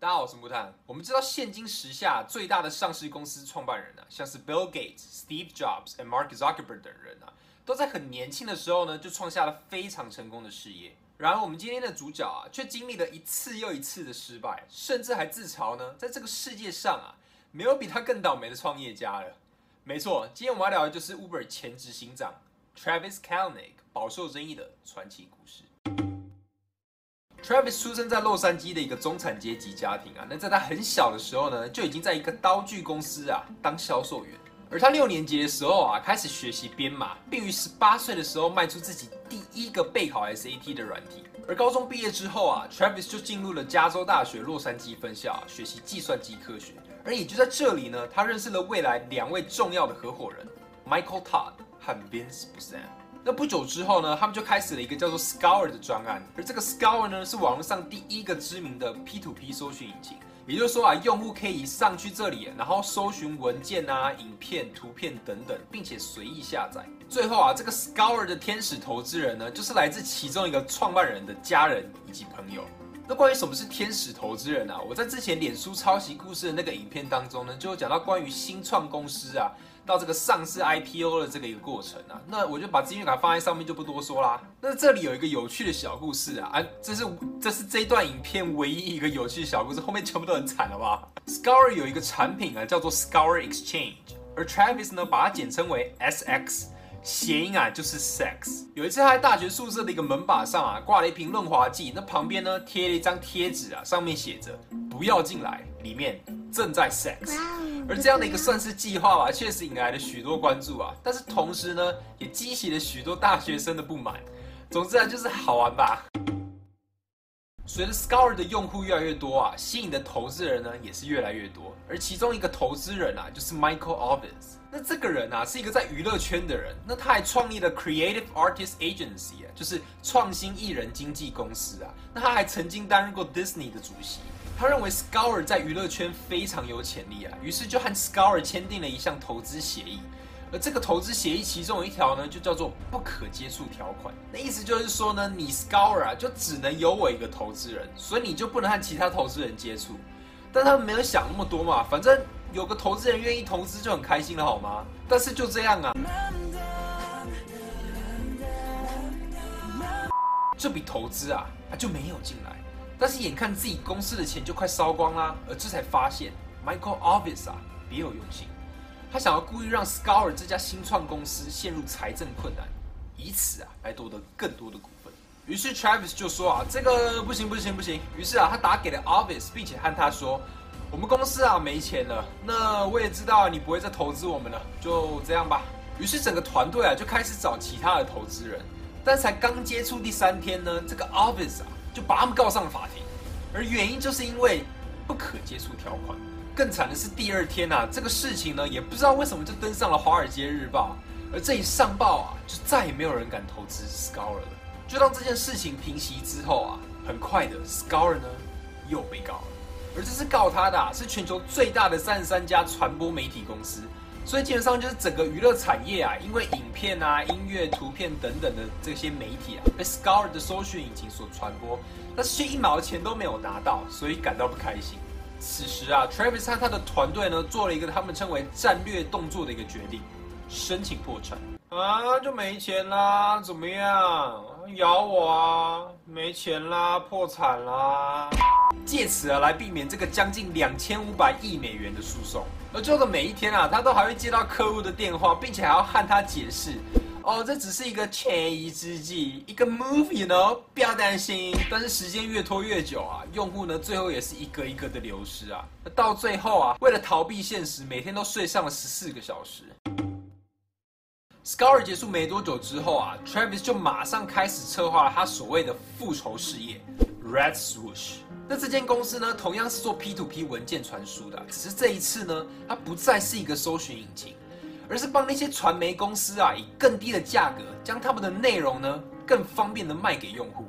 大家好，我是木炭。我们知道，现今时下最大的上市公司创办人啊，像是 Bill Gates、Steve Jobs 和 Mark Zuckerberg 等人啊，都在很年轻的时候呢，就创下了非常成功的事业。然而，我们今天的主角啊，却经历了一次又一次的失败，甚至还自嘲呢，在这个世界上啊，没有比他更倒霉的创业家了。没错，今天我们要聊的就是 Uber 前执行长 Travis Kalanick 饱受争议的传奇故事。Travis 出生在洛杉矶的一个中产阶级家庭啊，那在他很小的时候呢，就已经在一个刀具公司啊当销售员。而他六年级的时候啊，开始学习编码，并于十八岁的时候卖出自己第一个备考 SAT 的软体。而高中毕业之后啊，Travis 就进入了加州大学洛杉矶分校学习计算机科学。而也就在这里呢，他认识了未来两位重要的合伙人 Michael Todd 和 Vince Busan。那不久之后呢，他们就开始了一个叫做 Scour 的专案，而这个 Scour 呢，是网络上第一个知名的 P2P 搜寻引擎。也就是说啊，用户可以上去这里，然后搜寻文件啊、影片、图片等等，并且随意下载。最后啊，这个 Scour 的天使投资人呢，就是来自其中一个创办人的家人以及朋友。那关于什么是天使投资人啊？我在之前脸书抄袭故事的那个影片当中呢，就有讲到关于新创公司啊。到这个上市 IPO 的这个一个过程啊，那我就把资讯卡放在上面就不多说啦。那这里有一个有趣的小故事啊，啊，这是这是这段影片唯一一个有趣的小故事，后面全部都很惨，了吧？Scour 有一个产品啊，叫做 Scour Exchange，而 Travis 呢把它简称为 SX，谐音啊就是 sex。有一次他在大学宿舍的一个门把上啊挂了一瓶润滑剂，那旁边呢贴了一张贴纸啊，上面写着不要进来，里面正在 sex。而这样的一个算是计划吧，确实引来了许多关注啊。但是同时呢，也激起了许多大学生的不满。总之啊，就是好玩吧。随着 Scour 的用户越来越多啊，吸引的投资人呢也是越来越多。而其中一个投资人啊，就是 Michael Ovitz。那这个人啊，是一个在娱乐圈的人。那他还创立了 Creative Artist Agency 啊，就是创新艺人经纪公司啊。那他还曾经担任过 Disney 的主席。他认为 Scour 在娱乐圈非常有潜力啊，于是就和 Scour 签订了一项投资协议。而这个投资协议其中有一条呢，就叫做不可接触条款。那意思就是说呢，你 Scour 啊，就只能有我一个投资人，所以你就不能和其他投资人接触。但他们没有想那么多嘛，反正有个投资人愿意投资就很开心了，好吗？但是就这样啊，这笔投资啊，他就没有进来。但是眼看自己公司的钱就快烧光啦，而这才发现 Michael Ovitz 啊别有用心，他想要故意让 Scour 这家新创公司陷入财政困难，以此啊来夺得更多的股份。于是 Travis 就说啊这个不行不行不行。于是啊他打给了 Ovitz，并且和他说我们公司啊没钱了，那我也知道你不会再投资我们了，就这样吧。于是整个团队啊就开始找其他的投资人，但才刚接触第三天呢，这个 Ovitz 啊。就把他们告上了法庭，而原因就是因为不可接触条款。更惨的是第二天啊，这个事情呢也不知道为什么就登上了《华尔街日报》，而这一上报啊，就再也没有人敢投资 Scour 了。就当这件事情平息之后啊，很快的 Scour 呢又被告了，而这次告他的啊是全球最大的三十三家传播媒体公司。所以基本上就是整个娱乐产业啊，因为影片啊、音乐、图片等等的这些媒体啊，被 Scour 的搜寻引擎所传播，但是却一毛钱都没有拿到，所以感到不开心。此时啊，Travis 和他的团队呢，做了一个他们称为战略动作的一个决定，申请破产啊，就没钱啦，怎么样？咬我啊，没钱啦，破产啦。借此啊，来避免这个将近两千五百亿美元的诉讼。而最后的每一天啊，他都还会接到客户的电话，并且还要和他解释，哦，这只是一个权宜之计，一个 movie 呢不要担心。但是时间越拖越久啊，用户呢，最后也是一个一个的流失啊。到最后啊，为了逃避现实，每天都睡上了十四个小时。Scour 结束没多久之后啊，Travis 就马上开始策划他所谓的复仇事业 Red Swoosh。那这间公司呢，同样是做 P2P 文件传输的，只是这一次呢，它不再是一个搜寻引擎，而是帮那些传媒公司啊，以更低的价格将他们的内容呢，更方便的卖给用户。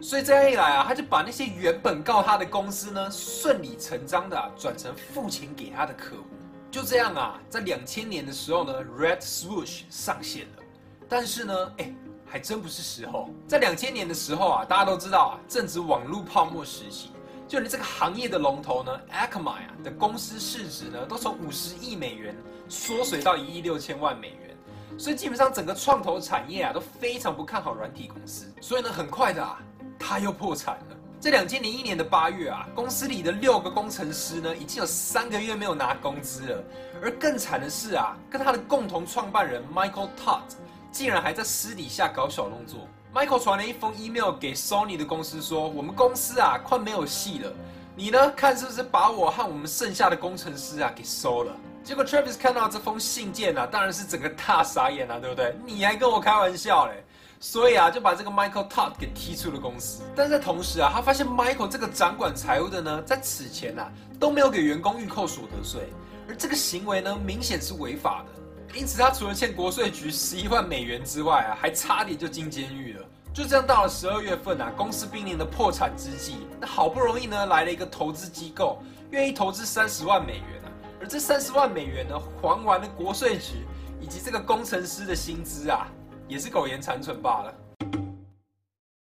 所以这样一来啊，他就把那些原本告他的公司呢，顺理成章的转成付钱给他的客户。就这样啊，在两千年的时候呢，Red Swoosh 上线了。但是呢，哎，还真不是时候。在两千年的时候啊，大家都知道啊，正值网络泡沫时期，就连这个行业的龙头呢，Akamai 啊的公司市值呢，都从五十亿美元缩水到一亿六千万美元。所以基本上整个创投产业啊都非常不看好软体公司。所以呢，很快的啊，他又破产了。在两千零一年的八月啊，公司里的六个工程师呢，已经有三个月没有拿工资了。而更惨的是啊，跟他的共同创办人 Michael Todd 竟然还在私底下搞小动作。Michael 传了一封 email 给 Sony 的公司说：“我们公司啊，快没有戏了，你呢，看是不是把我和我们剩下的工程师啊给收了？”结果 Travis 看到这封信件啊，当然是整个大傻眼啊，对不对？你还跟我开玩笑嘞！所以啊，就把这个 Michael Todd 给踢出了公司。但在同时啊，他发现 Michael 这个掌管财务的呢，在此前啊都没有给员工预扣所得税，而这个行为呢，明显是违法的。因此，他除了欠国税局十一万美元之外啊，还差点就进监狱了。就这样，到了十二月份啊，公司濒临的破产之际，那好不容易呢，来了一个投资机构，愿意投资三十万美元啊，而这三十万美元呢，还完了国税局以及这个工程师的薪资啊。也是苟延残喘罢了。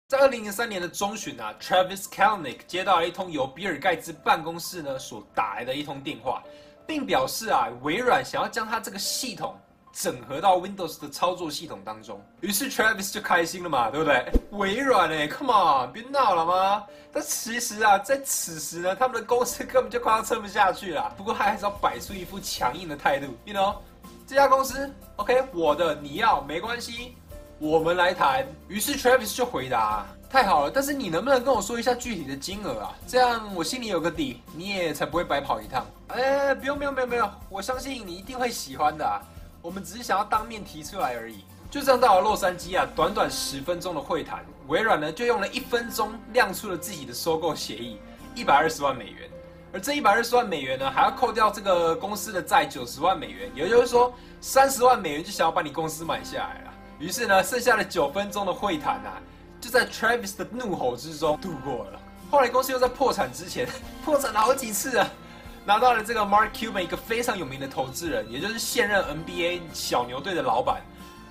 在二零零三年的中旬啊，Travis Kalnick 接到了一通由比尔盖茨办公室呢所打来的一通电话，并表示啊，微软想要将它这个系统整合到 Windows 的操作系统当中。于是 Travis 就开心了嘛，对不对？微软哎，Come on，别闹了吗？但其实啊，在此时呢，他们的公司根本就快要撑不下去了。不过他还是要摆出一副强硬的态度，You know。这家公司，OK，我的你要没关系，我们来谈。于是 Travis 就回答：“太好了，但是你能不能跟我说一下具体的金额啊？这样我心里有个底，你也才不会白跑一趟。”哎，不用不用不用不用，我相信你一定会喜欢的啊。我们只是想要当面提出来而已。就这样到了洛杉矶啊，短短十分钟的会谈，微软呢就用了一分钟亮出了自己的收购协议，一百二十万美元。而这一百二十万美元呢，还要扣掉这个公司的债九十万美元，也就是说三十万美元就想要把你公司买下来了。于是呢，剩下的九分钟的会谈啊，就在 Travis 的怒吼之中度过了。后来公司又在破产之前 破产了好几次啊，拿到了这个 Mark Cuban 一个非常有名的投资人，也就是现任 NBA 小牛队的老板，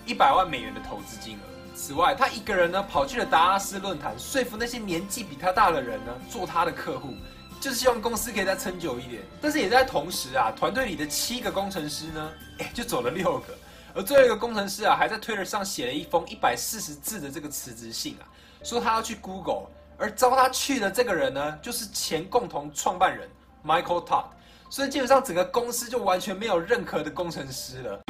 一百万美元的投资金额。此外，他一个人呢跑去了达拉斯论坛，说服那些年纪比他大的人呢做他的客户。就是希望公司可以再撑久一点，但是也在同时啊，团队里的七个工程师呢，就走了六个，而最后一个工程师啊，还在 Twitter 上写了一封一百四十字的这个辞职信啊，说他要去 Google，而招他去的这个人呢，就是前共同创办人 Michael Todd，所以基本上整个公司就完全没有任何的工程师了。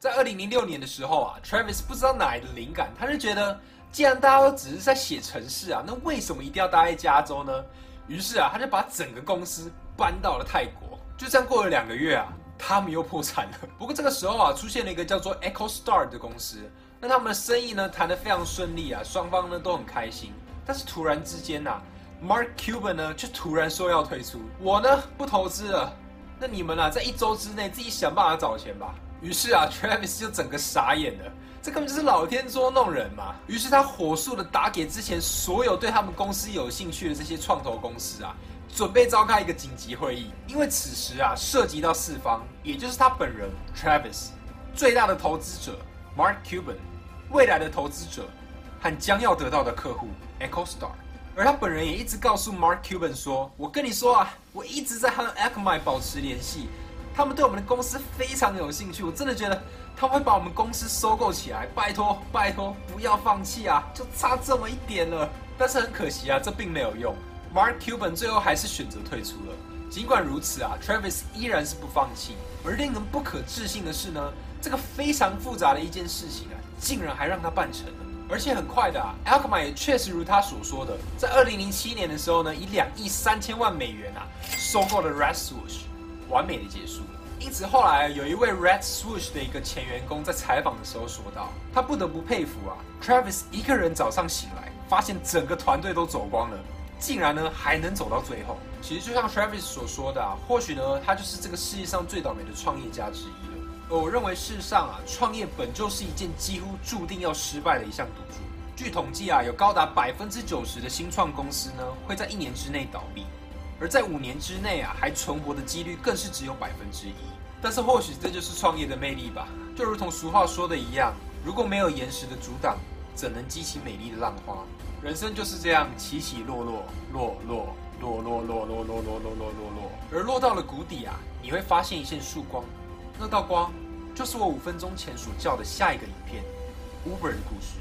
在二零零六年的时候啊，Travis 不知道哪来的灵感，他就觉得，既然大家都只是在写城市啊，那为什么一定要待在加州呢？于是啊，他就把整个公司搬到了泰国。就这样过了两个月啊，他们又破产了。不过这个时候啊，出现了一个叫做 EchoStar 的公司，那他们的生意呢谈得非常顺利啊，双方呢都很开心。但是突然之间啊，Mark Cuban 呢就突然说要退出，我呢不投资了。那你们啊，在一周之内自己想办法找钱吧。于是啊，Travis 就整个傻眼了。这根本就是老天捉弄人嘛！于是他火速的打给之前所有对他们公司有兴趣的这些创投公司啊，准备召开一个紧急会议。因为此时啊，涉及到四方，也就是他本人 Travis、最大的投资者 Mark Cuban、未来的投资者和将要得到的客户 EchoStar。而他本人也一直告诉 Mark Cuban 说：“我跟你说啊，我一直在和 Akamai 保持联系。”他们对我们的公司非常有兴趣，我真的觉得他们会把我们公司收购起来。拜托，拜托，不要放弃啊！就差这么一点了。但是很可惜啊，这并没有用。Mark Cuban 最后还是选择退出了。尽管如此啊，Travis 依然是不放弃。而令人不可置信的是呢，这个非常复杂的一件事情啊，竟然还让他办成了。而且很快的啊、，Alkma 也确实如他所说的，在二零零七年的时候呢，以两亿三千万美元啊，收购了 Red Swoosh。完美的结束。因此后来有一位 Red Swoosh 的一个前员工在采访的时候说道：“他不得不佩服啊，Travis 一个人早上醒来，发现整个团队都走光了，竟然呢还能走到最后。其实就像 Travis 所说的啊，或许呢他就是这个世界上最倒霉的创业家之一。我认为世上啊，创业本就是一件几乎注定要失败的一项赌注。据统计啊，有高达百分之九十的新创公司呢，会在一年之内倒闭。而在五年之内啊，还存活的几率更是只有百分之一。但是或许这就是创业的魅力吧，就如同俗话说的一样，如果没有岩石的阻挡，怎能激起美丽的浪花？人生就是这样，起起落落，落落落落，落落落落，落落落落。而落到了谷底啊，你会发现一线曙光，那道光。就是我五分钟前所叫的下一个影片 uber 的故事。